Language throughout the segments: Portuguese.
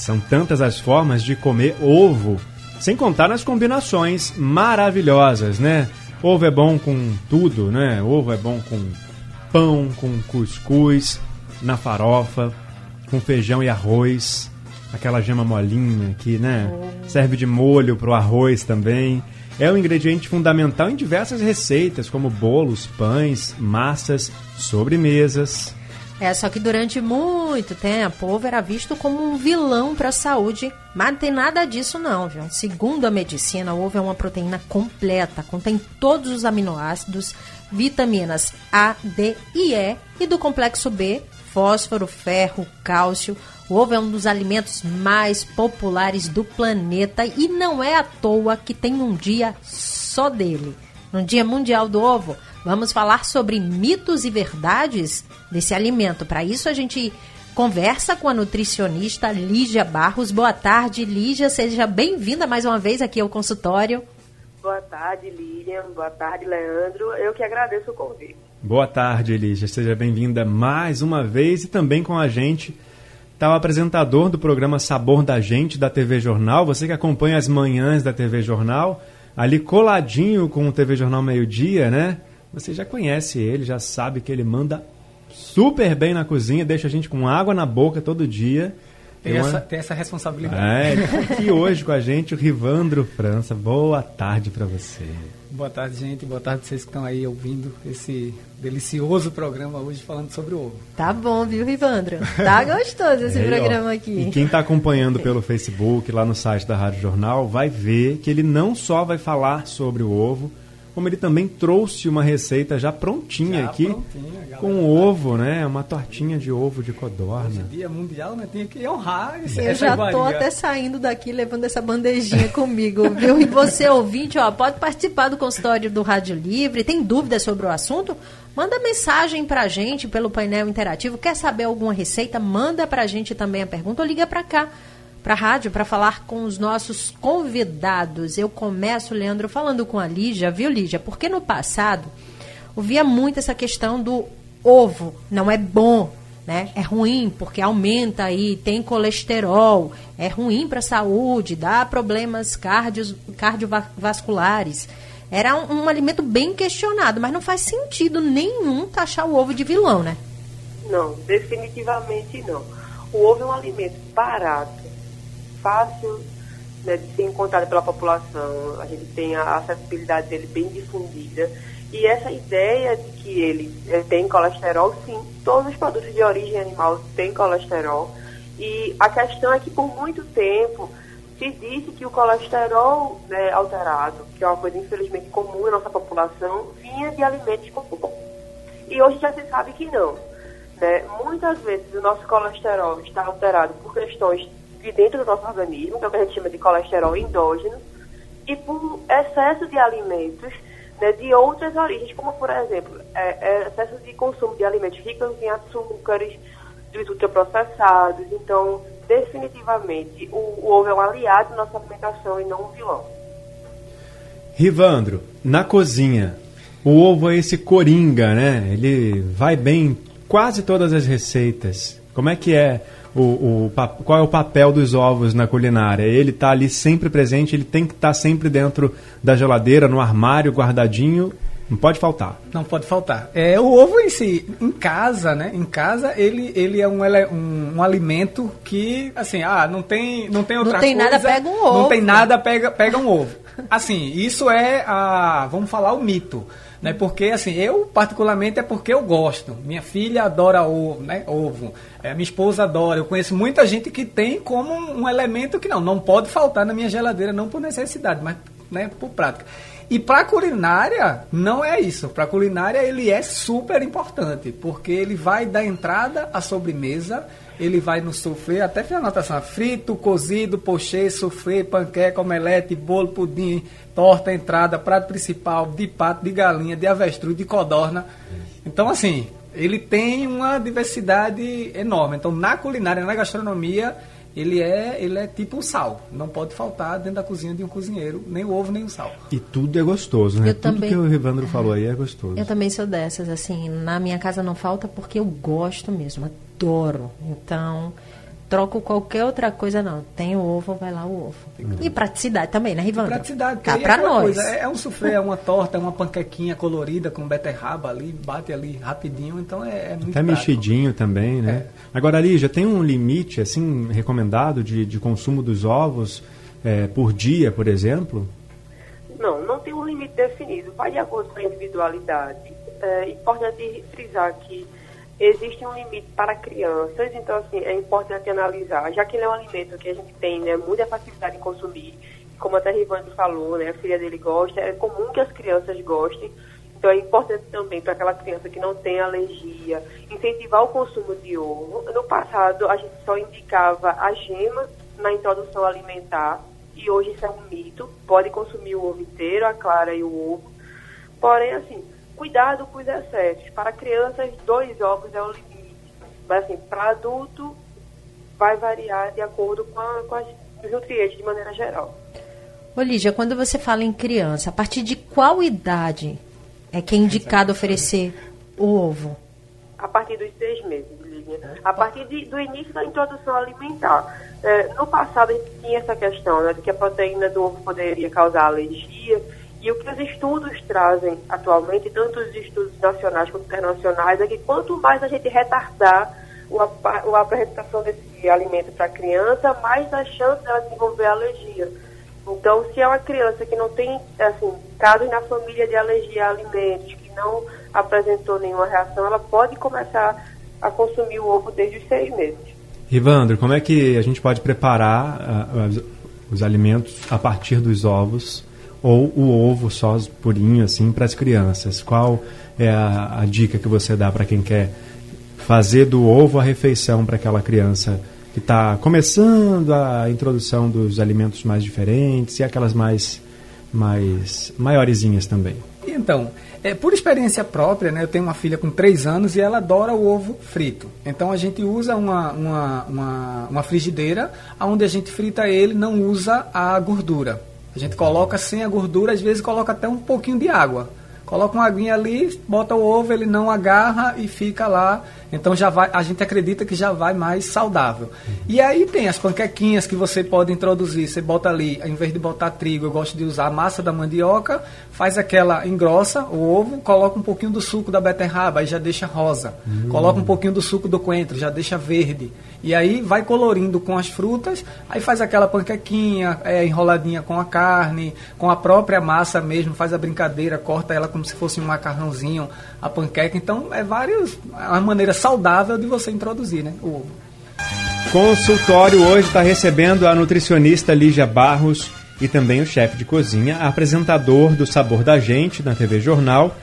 São tantas as formas de comer ovo, sem contar nas combinações maravilhosas, né? Ovo é bom com tudo, né? Ovo é bom com pão, com cuscuz, na farofa, com feijão e arroz, aquela gema molinha que, né? Serve de molho pro arroz também. É um ingrediente fundamental em diversas receitas, como bolos, pães, massas, sobremesas. É, só que durante muito tempo o ovo era visto como um vilão para a saúde, mas não tem nada disso não, viu? Segundo a medicina, o ovo é uma proteína completa, contém todos os aminoácidos, vitaminas A, D e E e do complexo B, fósforo, ferro, cálcio. O ovo é um dos alimentos mais populares do planeta e não é à toa que tem um dia só dele. No Dia Mundial do Ovo, vamos falar sobre mitos e verdades desse alimento. Para isso, a gente conversa com a nutricionista Lígia Barros. Boa tarde, Lígia. Seja bem-vinda mais uma vez aqui ao consultório. Boa tarde, Lilian. Boa tarde, Leandro. Eu que agradeço o convite. Boa tarde, Lígia. Seja bem-vinda mais uma vez e também com a gente está o apresentador do programa Sabor da Gente da TV Jornal. Você que acompanha as manhãs da TV Jornal, ali coladinho com o TV Jornal Meio Dia, né? Você já conhece ele, já sabe que ele manda super bem na cozinha, deixa a gente com água na boca todo dia. Tem, uma... essa, tem essa responsabilidade. É, ele tá aqui hoje com a gente, o Rivandro França. Boa tarde para você. Boa tarde, gente. Boa tarde vocês que estão aí ouvindo esse delicioso programa hoje falando sobre o ovo. Tá bom, viu, Rivandro? Tá gostoso esse é, programa ó, aqui. E quem está acompanhando pelo Facebook, lá no site da Rádio Jornal, vai ver que ele não só vai falar sobre o ovo, como ele também trouxe uma receita já prontinha já aqui prontinha, com ovo, né? Uma tortinha de ovo de codorna. Hoje dia mundial, né? Tem que honrar esse Eu já tô até saindo daqui levando essa bandejinha comigo, viu? E você ouvinte, ó, pode participar do consultório do Rádio Livre. Tem dúvidas sobre o assunto? Manda mensagem pra gente pelo painel interativo. Quer saber alguma receita? Manda pra gente também a pergunta ou liga pra cá para a rádio para falar com os nossos convidados. Eu começo, Leandro, falando com a Lígia, viu, Lígia? Porque no passado ouvia muito essa questão do ovo não é bom, né? É ruim porque aumenta aí, tem colesterol, é ruim para a saúde, dá problemas cardios, cardiovasculares. Era um, um alimento bem questionado, mas não faz sentido nenhum taxar o ovo de vilão, né? Não, definitivamente não. O ovo é um alimento barato, fácil né, de ser encontrado pela população, a gente tem a acessibilidade dele bem difundida. E essa ideia de que ele é, tem colesterol, sim, todos os produtos de origem animal têm colesterol. E a questão é que por muito tempo se disse que o colesterol né, alterado, que é uma coisa infelizmente comum na nossa população, vinha de alimentos comuns. E hoje já se sabe que não. Né? Muitas vezes o nosso colesterol está alterado por questões de dentro do nosso organismo, que é o que a gente chama de colesterol endógeno, e por excesso de alimentos né, de outras origens, como por exemplo, é, é excesso de consumo de alimentos ricos em açúcares, dos ultraprocessados. Então, definitivamente, o, o ovo é um aliado da nossa alimentação e não um vilão. Rivandro, na cozinha, o ovo é esse coringa, né? Ele vai bem em quase todas as receitas. Como é que é o, o, qual é o papel dos ovos na culinária. Ele está ali sempre presente, ele tem que estar tá sempre dentro da geladeira, no armário, guardadinho. Não pode faltar. Não pode faltar. É, o ovo em si, em casa, né? Em casa, ele, ele é um, um, um alimento que, assim, ah, não tem, não tem outra coisa. Não tem coisa, nada, pega um ovo. Não tem nada, pega, pega um ovo. Assim, isso é a, vamos falar, o mito né? Porque assim, eu particularmente é porque eu gosto. Minha filha adora ovo, né? Ovo. É, minha esposa adora. Eu conheço muita gente que tem como um elemento que não, não pode faltar na minha geladeira, não por necessidade, mas né, por prática. E para culinária não é isso. Para culinária ele é super importante, porque ele vai dar entrada à sobremesa ele vai no soufflé, até tem anotação, frito, cozido, pochê, soufflé, panqueca, omelete, bolo, pudim, torta, entrada, prato principal, de pato, de galinha, de avestruz, de codorna. Então, assim, ele tem uma diversidade enorme. Então, na culinária, na gastronomia, ele é, ele é tipo o sal. Não pode faltar dentro da cozinha de um cozinheiro, nem o ovo, nem o sal. E tudo é gostoso, né? Eu tudo também- que o Rivandro falou aí é gostoso. Eu também sou dessas, assim, na minha casa não falta porque eu gosto mesmo, adoro. Então, troco qualquer outra coisa, não. Tem o ovo, vai lá o ovo. E praticidade também, né, Rivandro? Praticidade, aí é pra aquela nós. coisa, é, é um soufflé, é uma torta, é uma panquequinha colorida com beterraba ali, bate ali rapidinho, então é, é muito Até prático. mexidinho também, né? Agora, Lígia, tem um limite, assim, recomendado de, de consumo dos ovos é, por dia, por exemplo? Não, não tem um limite definido, vai de acordo com a individualidade. É importante frisar que existe um limite para crianças, então assim, é importante analisar, já que ele é um alimento que a gente tem né, muita facilidade em consumir, como até Rivandro falou, né, a filha dele gosta, é comum que as crianças gostem, então é importante também para aquela criança que não tem alergia, incentivar o consumo de ovo. No passado a gente só indicava a gema na introdução alimentar, e hoje isso é um mito. Pode consumir o ovo inteiro, a clara e o ovo. Porém, assim, cuidado com os excessos. Para crianças, dois ovos é o limite. Mas, assim, para adulto, vai variar de acordo com, a, com as, os nutrientes de maneira geral. Ô, Lígia, quando você fala em criança, a partir de qual idade é que é indicado oferecer o ovo? a partir dos seis meses, Lívia. A partir de- do início da introdução alimentar. É, no passado, a gente tinha essa questão né, de que a proteína do ovo poderia causar alergia. E o que os estudos trazem atualmente, tanto os estudos nacionais quanto internacionais, é que quanto mais a gente retardar o a apresentação desse alimento para a criança, mais a chance dela desenvolver alergia. Então, se é uma criança que não tem, assim, casos na família de alergia a alimentos, que não apresentou nenhuma reação, ela pode começar a consumir o ovo desde os seis meses. Rivandro, como é que a gente pode preparar os, os alimentos a partir dos ovos ou o ovo só purinho assim para as crianças? Qual é a, a dica que você dá para quem quer fazer do ovo a refeição para aquela criança que está começando a introdução dos alimentos mais diferentes e aquelas mais mais maiorzinhas também? Então, é, por experiência própria, né, eu tenho uma filha com 3 anos e ela adora o ovo frito. Então a gente usa uma, uma, uma, uma frigideira onde a gente frita ele, não usa a gordura. A gente coloca sem a gordura, às vezes coloca até um pouquinho de água. Coloca uma aguinha ali, bota o ovo, ele não agarra e fica lá. Então já vai, a gente acredita que já vai mais saudável. E aí tem as panquequinhas que você pode introduzir. Você bota ali, em vez de botar trigo, eu gosto de usar a massa da mandioca, faz aquela, engrossa o ovo, coloca um pouquinho do suco da beterraba, aí já deixa rosa. Coloca um pouquinho do suco do coentro, já deixa verde. E aí vai colorindo com as frutas, aí faz aquela panquequinha é, enroladinha com a carne, com a própria massa mesmo, faz a brincadeira, corta ela como se fosse um macarrãozinho, a panqueca. Então é vários, é uma maneira saudável de você introduzir né, o ovo. Consultório hoje está recebendo a nutricionista Lígia Barros e também o chefe de cozinha, apresentador do Sabor da Gente na TV Jornal,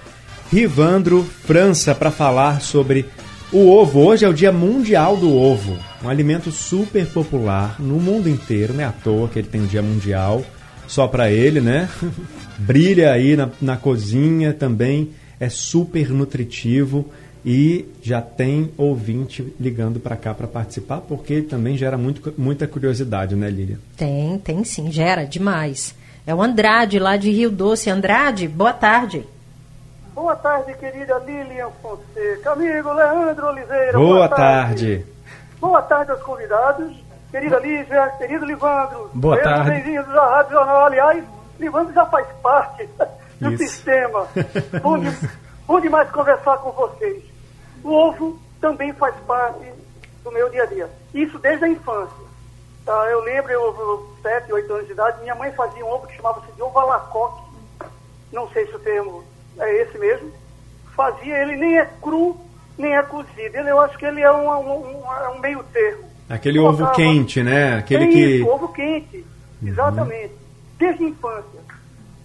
Rivandro França, para falar sobre o ovo. Hoje é o Dia Mundial do Ovo, um alimento super popular no mundo inteiro, não é à toa que ele tem o Dia Mundial só para ele, né? Brilha aí na, na cozinha também, é super nutritivo e já tem ouvinte ligando para cá para participar, porque também gera muito, muita curiosidade, né, Lília? Tem, tem sim, gera demais. É o Andrade, lá de Rio Doce. Andrade, boa tarde. Boa tarde, querida Lilian Fonseca. Amigo Leandro Oliveira. Boa tarde. Boa tarde aos convidados. Querida Lívia, querido Livandro. Boa Sejam tarde. Bem-vindos à Rádio Jornal. Aliás, Livandro já faz parte do Isso. sistema. Bom, de, bom demais conversar com vocês. O ovo também faz parte do meu dia a dia. Isso desde a infância. Tá, eu lembro, eu, eu, 7, 8 anos de idade, minha mãe fazia um ovo que chamava-se de ovo à la coque. Não sei se o termo é esse mesmo. Fazia, ele nem é cru, nem é cozido. Ele, eu acho que ele é um, um, um- é meio termo. Aquele ovo quente, né? Aquele é que. Isso, ovo quente. Exatamente. Desde a infância.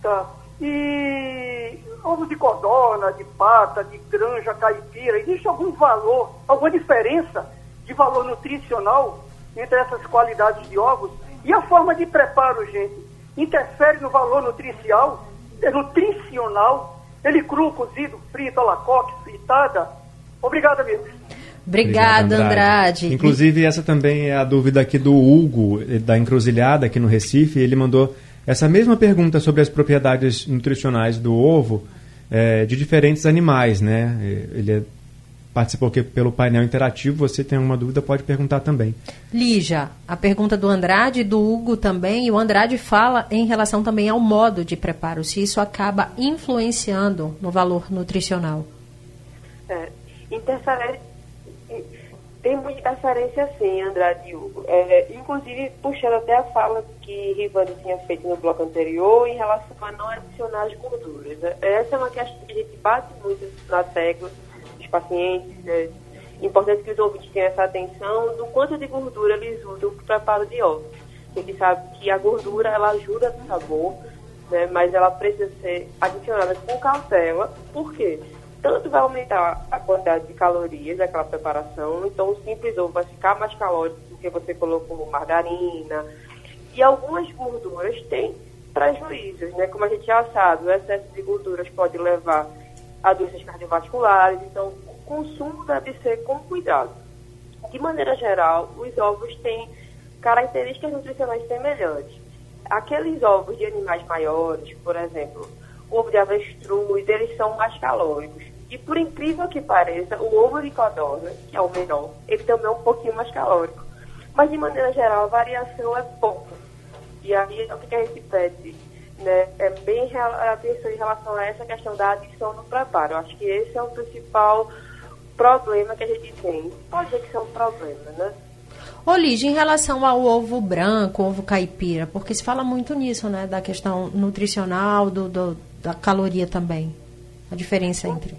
Tá. E ovo de codorna, de pata, de granja, caipira, existe algum valor, alguma diferença de valor nutricional entre essas qualidades de ovos? E a forma de preparo, gente, interfere no valor nutricional? É nutricional? Ele cru, cozido, frito, a la coque, fritada? Obrigado, amigos. Obrigada, Andrade. Andrade. Inclusive, essa também é a dúvida aqui do Hugo, eh, da Encruzilhada, aqui no Recife. Ele mandou essa mesma pergunta sobre as propriedades nutricionais do ovo é, de diferentes animais, né? Ele é, participou aqui pelo painel interativo. Você tem alguma dúvida, pode perguntar também. Lígia, a pergunta do Andrade e do Hugo também. E o Andrade fala em relação também ao modo de preparo, se isso acaba influenciando no valor nutricional. É, interfere tem muita interferência sim, Andrade e Hugo. É, inclusive, puxando até a fala que Rivani tinha feito no bloco anterior em relação a não adicionar as gorduras. Né? Essa é uma questão que a gente bate muito na tecla pacientes. É importante que os ouvintes tenham essa atenção do quanto de gordura eles usam para o preparo de ovos. A gente sabe que a gordura ela ajuda no sabor, né, mas ela precisa ser adicionada com cautela. Por quê? tanto vai aumentar a quantidade de calorias daquela preparação, então o simples ovo vai ficar mais calórico porque você colocou margarina. E algumas gorduras têm prejuízos, né? Como a gente já sabe, o excesso de gorduras pode levar a doenças cardiovasculares, então o consumo deve ser com cuidado. De maneira geral, os ovos têm características nutricionais semelhantes. Aqueles ovos de animais maiores, por exemplo, o ovo de avestruz, eles são mais calóricos. E por incrível que pareça, o ovo de codorna, que é o menor, ele também é um pouquinho mais calórico. Mas de maneira geral, a variação é pouca. E aí é o que a gente pede, né? É bem atenção em relação a essa questão da adição no preparo. Eu acho que esse é o principal problema que a gente tem. Pode ser que seja um problema, né? Ô, Lígia, em relação ao ovo branco, ovo caipira, porque se fala muito nisso, né? Da questão nutricional, do, do da caloria também. A diferença entre.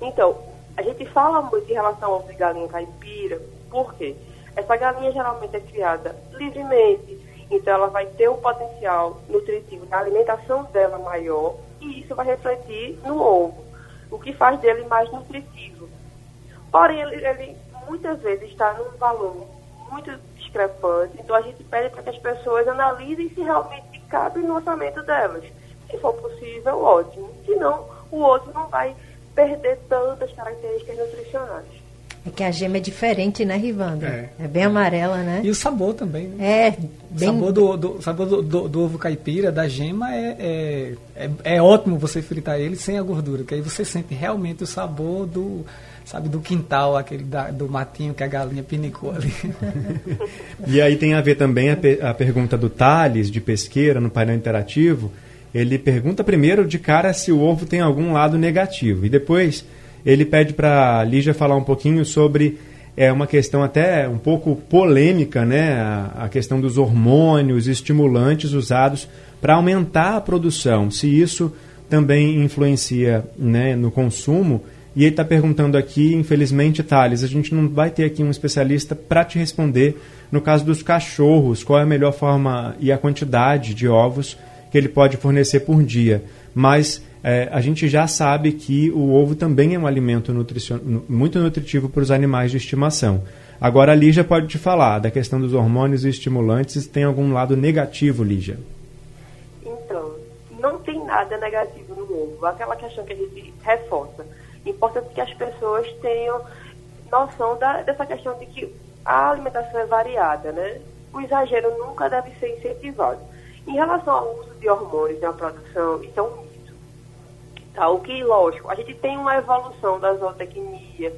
Então, a gente fala muito em relação ao ovo de galinha caipira, por quê? Essa galinha geralmente é criada livremente, então ela vai ter um potencial nutritivo da alimentação dela maior e isso vai refletir no ovo, o que faz dele mais nutritivo. Porém, ele, ele muitas vezes está num valor muito discrepante, então a gente pede para que as pessoas analisem se realmente cabe no orçamento delas. Se for possível, ótimo. Se não, o outro não vai perder tantas características nutricionais. É que a gema é diferente, né, Rivanda? É. é bem amarela, né? E o sabor também, né? É, bem... O sabor do, do, sabor do, do, do, ovo caipira, da gema, é, é, é, é, ótimo você fritar ele sem a gordura, que aí você sente realmente o sabor do, sabe, do quintal, aquele da, do matinho que a galinha pinicou ali. e aí tem a ver também a, a pergunta do Thales, de pesqueira, no painel interativo, ele pergunta primeiro de cara se o ovo tem algum lado negativo e depois ele pede para a Lígia falar um pouquinho sobre é uma questão até um pouco polêmica, né? A, a questão dos hormônios estimulantes usados para aumentar a produção, se isso também influencia né, no consumo. E ele está perguntando aqui, infelizmente, Thales, a gente não vai ter aqui um especialista para te responder no caso dos cachorros, qual é a melhor forma e a quantidade de ovos que ele pode fornecer por dia. Mas é, a gente já sabe que o ovo também é um alimento nutricion... muito nutritivo para os animais de estimação. Agora a Lígia pode te falar da questão dos hormônios e estimulantes. Tem algum lado negativo, Lígia? Então, não tem nada negativo no ovo. Aquela questão que a gente reforça. Importante que as pessoas tenham noção da, dessa questão de que a alimentação é variada, né? O exagero nunca deve ser incentivado. Em relação ao uso de hormônios na produção, mito. Tá? O que, lógico, a gente tem uma evolução da zootecnia,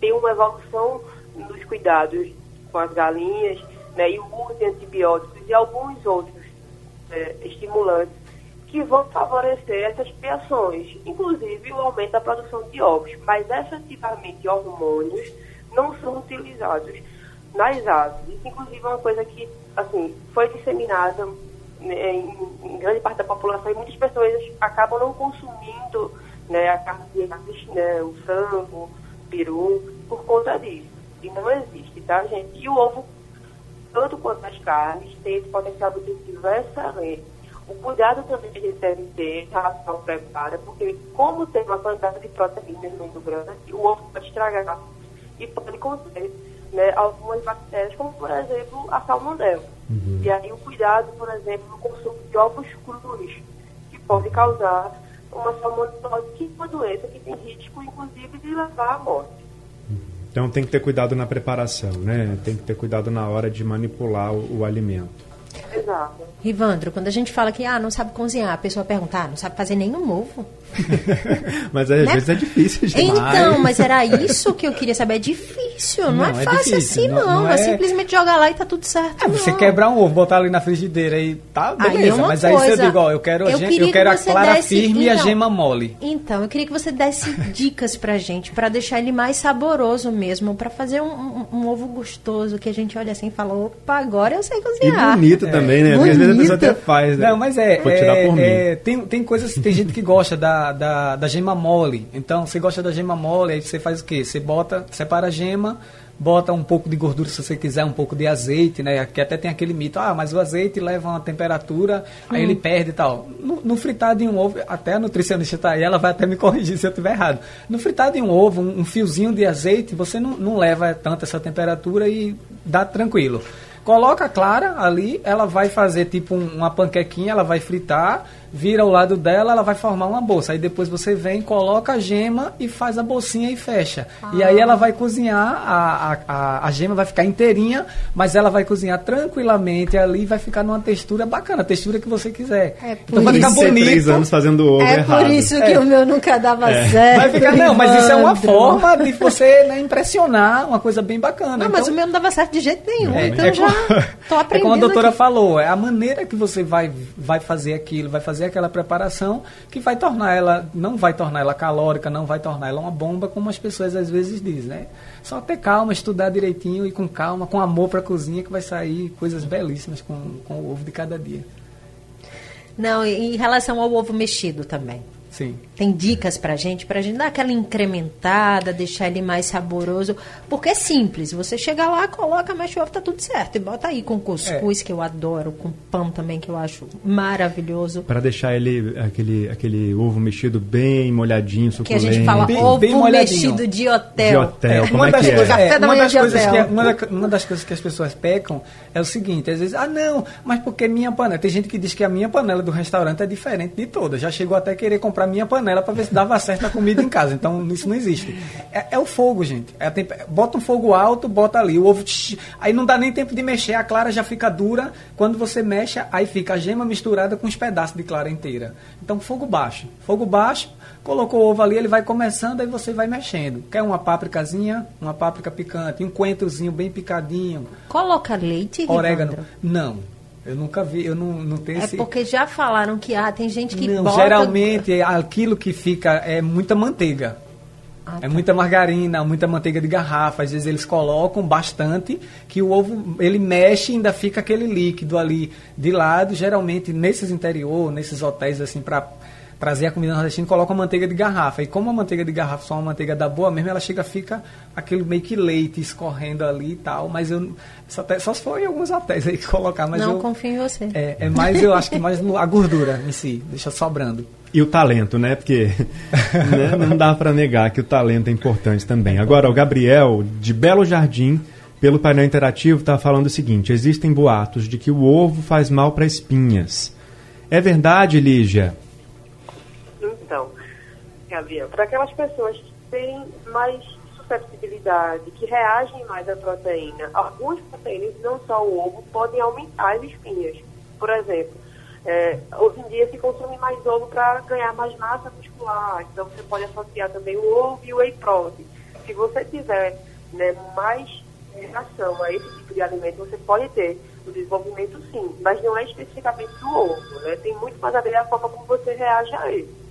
tem uma evolução nos cuidados com as galinhas, né, e o uso de antibióticos e alguns outros é, estimulantes que vão favorecer essas criações, inclusive o aumento da produção de ovos. Mas efetivamente hormônios não são utilizados nas aves. Isso, inclusive, é uma coisa que assim, foi disseminada né, em, grande parte da população, e muitas pessoas acabam não consumindo né, a carne, né, o frango, o peru, por conta disso. E não existe, tá, gente? E o ovo, tanto quanto as carnes, tem esse potencial nutritivo excelente. O cuidado também que a gente deve ter em relação ao preparo, porque como tem uma quantidade de proteínas muito grande, o ovo pode estragar e pode conter né, algumas bactérias, como por exemplo a salmonella. E aí o cuidado, por exemplo, no consumo de ovos crus, que pode causar uma salmonelose, que é uma doença que tem risco, inclusive, de levar à morte. Então tem que ter cuidado na preparação, né? Tem que ter cuidado na hora de manipular o, o alimento. Exato. Rivandro, quando a gente fala que ah, não sabe cozinhar, a pessoa pergunta, ah, não sabe fazer nenhum ovo. mas às Né? vezes é difícil, gente. Então, mas era isso que eu queria saber. É difícil, não, Não, é é fácil difícil, assim, não- não. não é... é- simplesmente jogar lá e tá tudo certo. É, você não. quebrar um ovo, botar ali na frigideira e tá, Aí é beleza. uma mas aí você coisa. digo, ó, eu quero, a Eu eu quero que a você clara desse- firme e a então, gema mole. Então, eu queria que você desse dicas pra gente, pra deixar ele mais saboroso mesmo, pra fazer um, um- um ovo gostoso, que a gente olha assim e fala, opa, agora eu sei E cozinhar. bonito também, né? Porque às vezes a pessoa Bonito. até faz, né? Não, mas é. Vou tirar é- por mim. é, tem, tem coisas, tem gente que gosta da, da, da gema mole. Então, você gosta da gema mole, aí você faz o quê? Você bota, separa a gema, bota um pouco de gordura se você quiser, um pouco de azeite, né? Que até tem aquele mito, ah, mas o azeite leva uma temperatura, aí ele perde e tal. No, no fritado em um ovo, até a nutricionista tá aí, ela vai até me corrigir se eu estiver errado. No fritado em um ovo, um, um fiozinho de azeite, você não, não leva tanto essa temperatura e dá tranquilo. Coloca a clara ali, ela vai fazer tipo um- uma panquequinha, ela vai fritar, vira ao lado dela, ela vai formar uma bolsa. Aí depois você vem, coloca a gema e faz a bolsinha e fecha. E aí ela vai cozinhar, a, a, a, a gema vai ficar inteirinha, mas ela vai cozinhar tranquilamente ali e vai ficar numa textura bacana, a textura que você quiser. É por então vai ficar Isso é três bonito. anos fazendo ovo É errado. por isso que É. o meu nunca dava certo. Vai ficar, não, mas isso é uma forma de você né, impressionar, uma coisa bem bacana. Não, mas Então- o meu não dava certo de jeito nenhum. É, então é já como- tô É aprendendo como a doutora aqui. falou, é a maneira que você vai, vai fazer aquilo, vai fazer aquela preparação que vai tornar ela, não vai tornar ela calórica, não vai tornar ela uma bomba, como as pessoas às vezes dizem, né? Só ter calma, estudar direitinho e com calma, com amor para a cozinha, que vai sair coisas belíssimas com, com o ovo de cada dia. Não, em relação ao ovo mexido também. Sim. Tem dicas pra gente, pra gente dar aquela incrementada, deixar ele mais saboroso. Porque é simples. Você chega lá, coloca, o ovo, tá tudo certo. E bota aí com cuscuz, que eu adoro, com pão também, que eu acho maravilhoso. Pra deixar ele, aquele, aquele ovo mexido bem molhadinho, Que suculento. a gente fala Bem- ovo bem mexido de hotel. De hotel, como uma é das que é? coisas, é, uma das de coisas que hotel. uma, da- uma das coisas que as pessoas pecam é o seguinte, às vezes, ah não, mas porque minha panela, tem gente que diz que a minha panela do restaurante é diferente de todas. Já chegou até a querer comprar minha panela para ver se dava certo a comida em casa. Então isso não existe. É, é o fogo, gente. É a temp- bota um fogo alto, bota ali o ovo, tch, aí não dá nem tempo de mexer, a clara já fica dura. Quando você mexe, aí fica a gema misturada com os pedaços de clara inteira. Então fogo baixo, fogo baixo. Colocou o ovo ali, ele vai começando, aí você vai mexendo. Quer uma pápricazinha, uma páprica picante, um coentrozinho bem picadinho, Coloca leite, orégano. Rivandro? Não, eu nunca vi, eu não, não tenho É esse... porque já falaram que ah, tem gente que Não, bota... geralmente é aquilo que fica é muita manteiga. Ah, É tá. muita margarina, muita manteiga de garrafa. Às vezes eles colocam bastante, que o ovo ele mexe e ainda fica aquele líquido ali de lado. Geralmente nesses interior, nesses hotéis assim para trazer a comida nordestina, colocam manteiga de garrafa. E como a manteiga de garrafa só é uma manteiga da boa mesmo, ela chega fica aquele meio que leite escorrendo ali e tal. Mas eu só, até- só se for em alguns hotéis aí que colocar, mas Não eu, confio em você. é, é mais eu acho que mais no- a gordura em si, deixa sobrando. E o talento, né? Porque né, não dá pra negar que o talento é importante também. Agora, o Gabriel, de Belo Jardim, pelo painel interativo, está falando o seguinte: existem boatos de que o ovo faz mal para espinhas. É verdade, Lígia? Gabriel, para aquelas pessoas que têm mais susceptibilidade, que reagem mais à proteína, algumas proteínas, não só o ovo, podem aumentar as espinhas. Por exemplo, é, hoje em dia se consome mais ovo para ganhar mais massa muscular, então você pode associar também o ovo e o whey protein. Se você tiver né, mais relação a esse tipo de alimento, você pode ter o desenvolvimento sim, mas não é especificamente do ovo, né? Tem muito mais a ver a forma como você reage a ele.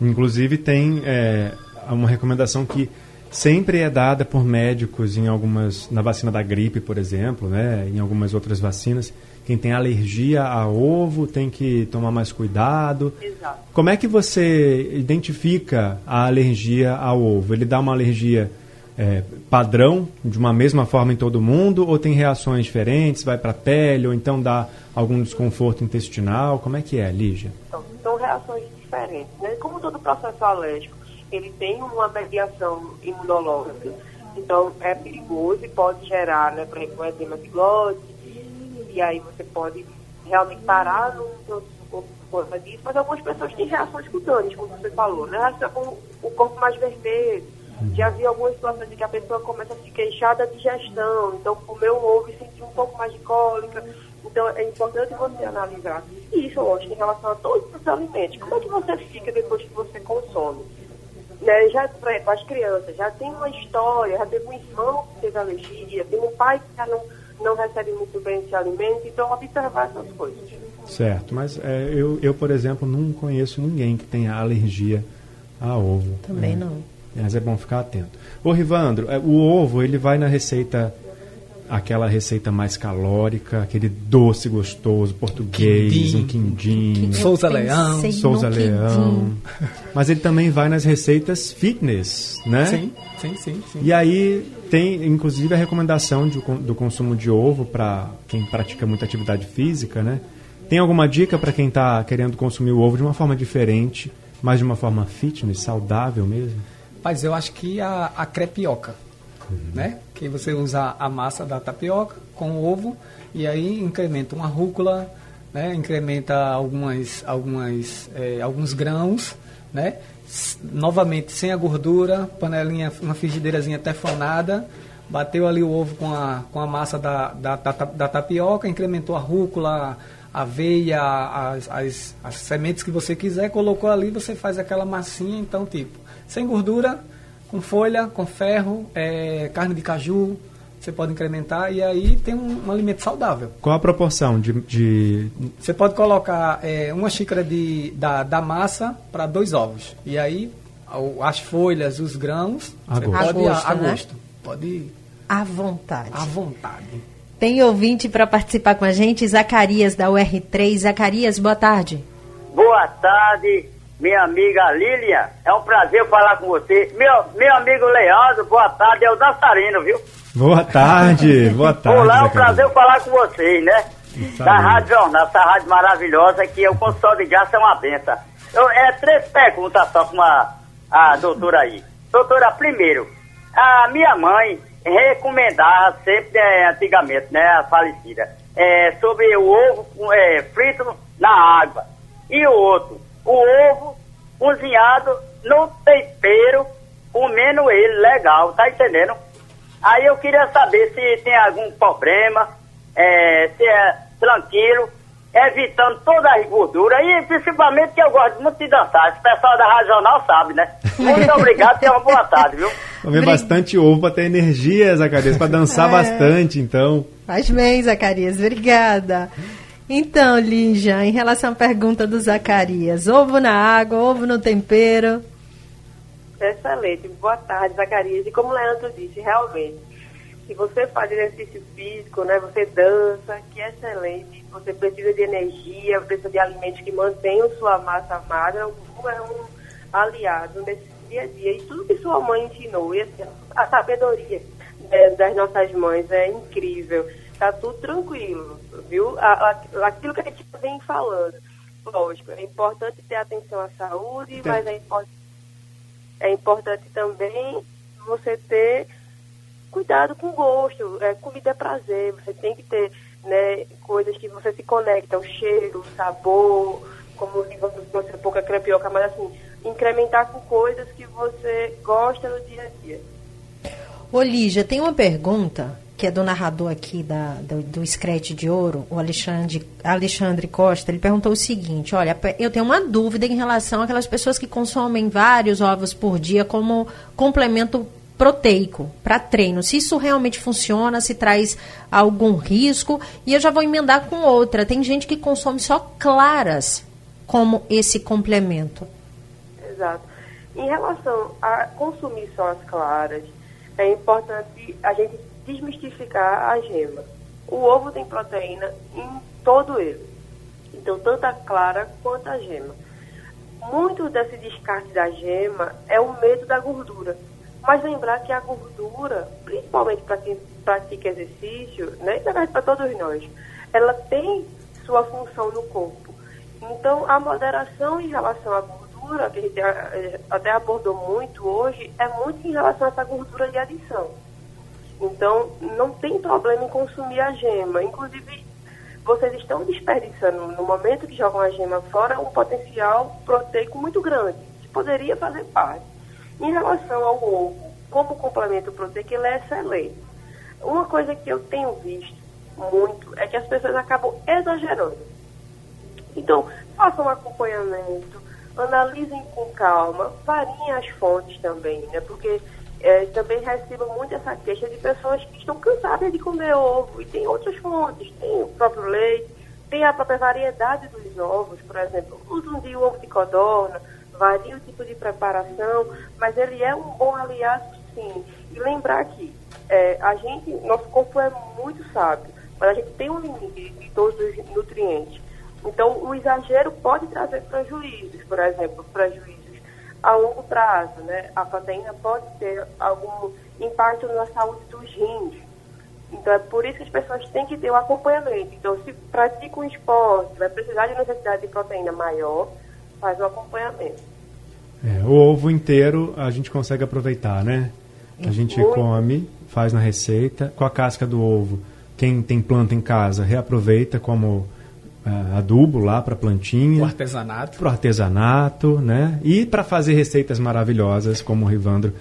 Inclusive, tem é, uma recomendação que sempre é dada por médicos em algumas na vacina da gripe, por exemplo, né, em algumas outras vacinas. Quem tem alergia a ovo tem que tomar mais cuidado. Exato. Como é que você identifica a alergia ao ovo? Ele dá uma alergia é, padrão, de uma mesma forma em todo mundo, ou tem reações diferentes, vai para a pele, ou então dá algum desconforto intestinal? Como é que é, Lígia? Então, são reações diferentes. Né? Como todo processo alérgico, ele tem uma mediação imunológica Então, é perigoso e pode gerar, né, por exemplo, um edema de glote, e aí você pode realmente parar no corpo por conta disso, mas algumas pessoas têm reações cutâneas, como você falou, né? O corpo mais vermelho. Já vi algumas situações em que a pessoa começa a se queixar da digestão, então comeu um ovo e sentiu um pouco mais de cólica. Então é importante você analisar. E isso, lógico, em relação a todos os alimentos. Como é que você fica depois que você consome? Né, já, por exemplo, as crianças já tem uma história, já teve um irmão que teve alergia, tem um pai que já não, não recebe muito bem esse alimento, então observar essas coisas. Certo, mas é, eu, eu, por exemplo, não conheço ninguém que tenha alergia a ovo. Também né? não. Mas é bom ficar atento. Ô Rivandro, é, o ovo ele vai na receita, aquela receita mais calórica, aquele doce gostoso, português, Quindim. um quindim, Souza Leão. Souza Leão. Mas ele também vai nas receitas fitness, né? Sim, sim, sim, sim. E aí tem, inclusive, a recomendação de- do consumo de ovo para quem pratica muita atividade física, né? Tem alguma dica para quem está querendo consumir o ovo de uma forma diferente, mas de uma forma fitness, saudável mesmo? Mas eu acho que a, a crepioca, né? Que você usa a massa da tapioca com o ovo e aí incrementa uma rúcula, né? Incrementa algumas, algumas, eh, alguns grãos, né? S- Novamente sem a gordura, panelinha, uma frigideirazinha teflonada, bateu ali o ovo com a, com a massa da, da, da, da tapioca, incrementou a rúcula, a aveia, as, as, as sementes que você quiser, colocou ali, você faz aquela massinha, então tipo, sem gordura, com folha, com ferro, eh, carne de caju, você pode incrementar e aí tem um, um alimento saudável. Qual a proporção de, de Você pode colocar eh, uma xícara de, da, da massa para dois ovos. E aí as folhas, os grãos, A você gosto. pode A gosto, a, a né? gosto. Pode ir À vontade. à vontade. Tem ouvinte para participar com a gente, Zacarias da UR3. Zacarias, boa tarde. Boa tarde, minha amiga Lilian. É um prazer falar com você. Meu, meu amigo Leandro, boa tarde. É o dançarino, viu? Boa tarde, boa tarde. Olá, é um prazer falar com vocês, né? Da. Rádio Jornal, essa rádio maravilhosa que o consultório de graça é uma benção. Eu, é três perguntas só com a, a doutora aí. Doutora, primeiro, a minha mãe recomendava sempre, é, antigamente, né, a falecida, é, sobre o ovo é, frito na água. E o outro, o ovo cozinhado no tempero, comendo ele legal, tá entendendo? Aí eu queria saber se tem algum problema, é, se é tranquilo, evitando toda a gordura e principalmente que eu gosto muito de dançar. Esse pessoal da Regional sabe, né? Muito obrigado e uma boa tarde, viu? Comer bastante ovo para ter energia, Zacarias, para dançar É. bastante, então. Faz bem, Zacarias. Obrigada. Então, Lígia, em relação à pergunta do Zacarias, ovo na água, ovo no tempero. Excelente. Boa tarde, Zacarias. E como o Leandro disse, realmente, se você faz exercício físico, né, você dança, que é excelente, você precisa de energia, precisa de alimentos que mantenham sua massa magra, o ovo é um aliado nesse dia a dia. E tudo que sua mãe ensinou, e assim, a sabedoria né, das nossas mães é incrível. Tá tudo tranquilo, viu? Aquilo que a gente vem falando. Lógico, é importante ter atenção à saúde, mas é importante é importante também você ter cuidado com o gosto. É, comida é prazer, você tem que ter né, coisas que você se conecta, o cheiro, o sabor, como você trouxe um pouco a crepioca, mas assim, incrementar com coisas que você gosta no dia a dia. Ô, Lígia, tem uma pergunta que é do narrador aqui da, do, do de Ouro, o Alexandre, Alexandre Costa. Ele perguntou o seguinte: olha, eu tenho uma dúvida em relação àquelas pessoas que consomem vários ovos por dia como complemento proteico para treino. Se isso realmente funciona, se traz algum risco. E eu já vou emendar com outra. Tem gente que consome só claras como esse complemento. Exato. Em relação a consumir só as claras, é importante a gente desmistificar a gema. O ovo tem proteína em todo ele. Então, tanto a clara quanto a gema. Muito desse descarte da gema é o medo da gordura. Mas lembrar que a gordura, principalmente para quem pratica exercício, né, e na verdade para todos nós, ela tem sua função no corpo. Então, a moderação em relação à gordura gordura, que a gente eh, até abordou muito hoje, é muito em relação a essa gordura de adição. Então, não tem problema em consumir a gema. Inclusive, vocês estão desperdiçando, no momento que jogam a gema fora, um potencial proteico muito grande, que poderia fazer parte. Em relação ao ovo, como complemento proteico, ele é excelente. Uma coisa que eu tenho visto muito é que as pessoas acabam exagerando. Então, façam um acompanhamento, analisem com calma, variem as fontes também, né? Porque é, também recebo muito essa queixa de pessoas que estão cansadas de comer ovo. E tem outras fontes, tem o próprio leite, tem a própria variedade dos ovos, por exemplo, usam de ovo de codorna, varia o tipo de preparação, mas ele é um bom aliado sim. E lembrar que é, a gente, nosso corpo é muito sábio, mas a gente tem um limite de todos os nutrientes. Então, o exagero pode trazer prejuízos, por exemplo, prejuízos a longo prazo, né? A proteína pode ter algum impacto na saúde dos rins. Então, é por isso que as pessoas têm que ter o acompanhamento. Então, se pratica um esporte, vai precisar de necessidade de proteína maior, faz o acompanhamento. É, o ovo inteiro a gente consegue aproveitar, né? A gente Muito. come, faz na receita, com a casca do ovo. Quem tem planta em casa reaproveita como adubo lá para plantinha. O artesanato. para o artesanato, né? E para fazer receitas maravilhosas, como o Rivandro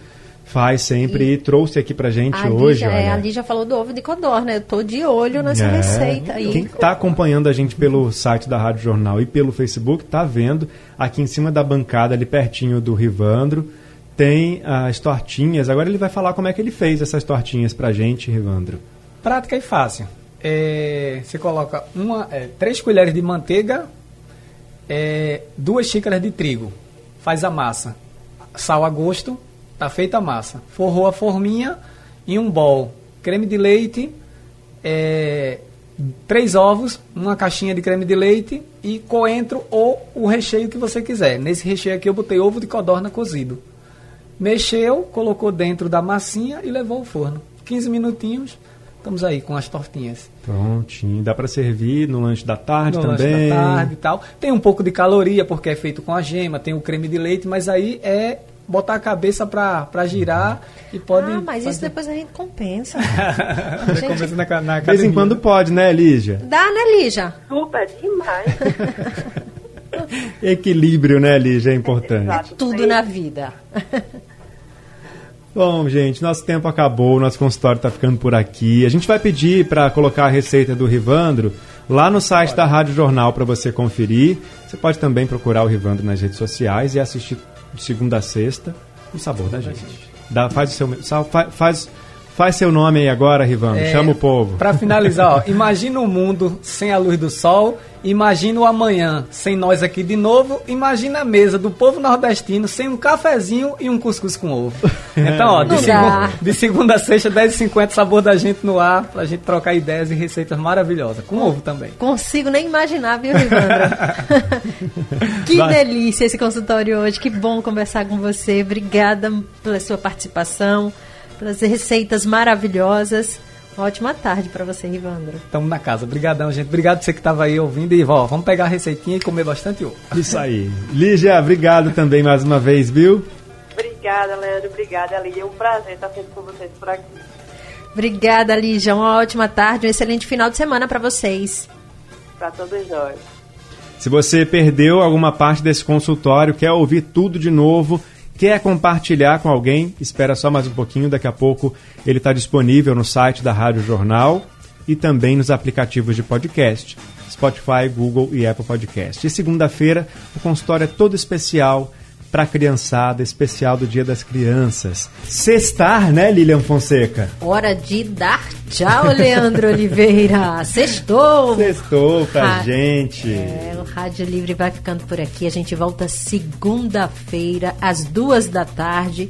faz sempre e, trouxe aqui pra gente A hoje. Lígia, é, olha. a Lígia falou do ovo de codorna. Eu tô de olho nessa É. receita aí. Quem está acompanhando a gente pelo site da Rádio Jornal e pelo Facebook tá vendo aqui em cima da bancada, ali pertinho do Rivandro, tem as tortinhas. Agora ele vai falar como é que ele fez essas tortinhas pra gente, Rivandro. Prática e fácil. É, você coloca uma, é, três colheres de manteiga, é, duas xícaras de trigo. Faz a massa. Sal a gosto, tá feita a massa. Forrou a forminha em um bol. Creme de leite, é, três ovos, uma caixinha de creme de leite e coentro ou o recheio que você quiser. Nesse recheio aqui eu botei ovo de codorna cozido. Mexeu, colocou dentro da massinha e levou ao forno. 15 minutinhos, estamos aí com as tortinhas. Prontinho. Dá para servir no lanche da tarde No lanche também. da tarde e tal. Tem um pouco de caloria porque é feito com a gema, tem o creme de leite, mas aí é botar a cabeça pra, pra girar e pode. Ah, mas isso fazer- depois a gente compensa. Começa na, ca- na De vez em quando pode, né, Lígia? Dá, né, Lígia? Super demais. Equilíbrio, né, Lígia? É importante. Exato. Tudo na vida. Bom, gente, nosso tempo acabou, nosso consultório está ficando por aqui. A gente vai pedir para colocar a receita do Rivandro lá no site da Rádio Jornal para você conferir. Você pode também procurar o Rivandro nas redes sociais e assistir de segunda a sexta o sabor da gente. Dá, faz, o seu, sa- fa- faz, faz seu nome aí agora, Rivandro. É, Chama o povo. Pra finalizar, ó, imagina o mundo sem a luz do sol, imagina o amanhã sem nós aqui de novo, imagina a mesa do povo nordestino sem um cafezinho e um cuscuz com ovo. Então, ó, de, Não dá. segun- de segunda a sexta, 10h50, sabor da gente no ar, pra gente trocar ideias e receitas maravilhosas, com ovo também. Consigo nem imaginar, viu, Rivandra? que Vai. delícia esse consultório hoje. Que bom conversar com você. Obrigada pela sua participação, pelas receitas maravilhosas. Uma ótima tarde para você, Rivandro. Tamo na casa. Obrigadão, gente. Obrigado você que tava aí ouvindo. E, ó, vamos pegar a receitinha e comer bastante ovo. Isso aí. Lígia, obrigado também mais uma vez, viu? Obrigada, Leandro. Obrigada, Ali. É um prazer estar sempre com vocês por aqui. Obrigada, Lígia. Uma ótima tarde, um excelente final de semana para vocês. Para todos nós. Se você perdeu alguma parte desse consultório, quer ouvir tudo de novo, quer compartilhar com alguém, espera só mais um pouquinho, daqui a pouco ele está disponível no site da Rádio Jornal e também nos aplicativos de podcast, Spotify, Google e Apple Podcast. E segunda-feira o consultório é todo especial para a criançada, especial do Dia das Crianças. Sextar, né, Lilian Fonseca? Hora de dar tchau, Leandro Oliveira. Sextou! Sextou pra Ah, gente. É, o Rádio Livre vai ficando por aqui. A gente volta segunda-feira, às duas da tarde.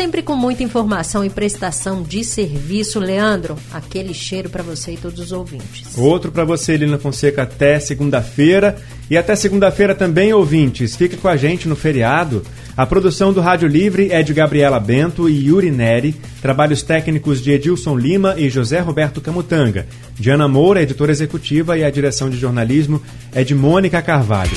Sempre com muita informação e prestação de serviço. Leandro, aquele cheiro para você e todos os ouvintes. Outro para você, Lina Fonseca, até segunda-feira. E até segunda-feira também, ouvintes. Fique com a gente no feriado. A produção do Rádio Livre é de Gabriela Bento e Yuri Neri. Trabalhos técnicos de Edilson Lima e José Roberto Camutanga. Diana Moura, editora executiva, e a direção de jornalismo é de Mônica Carvalho.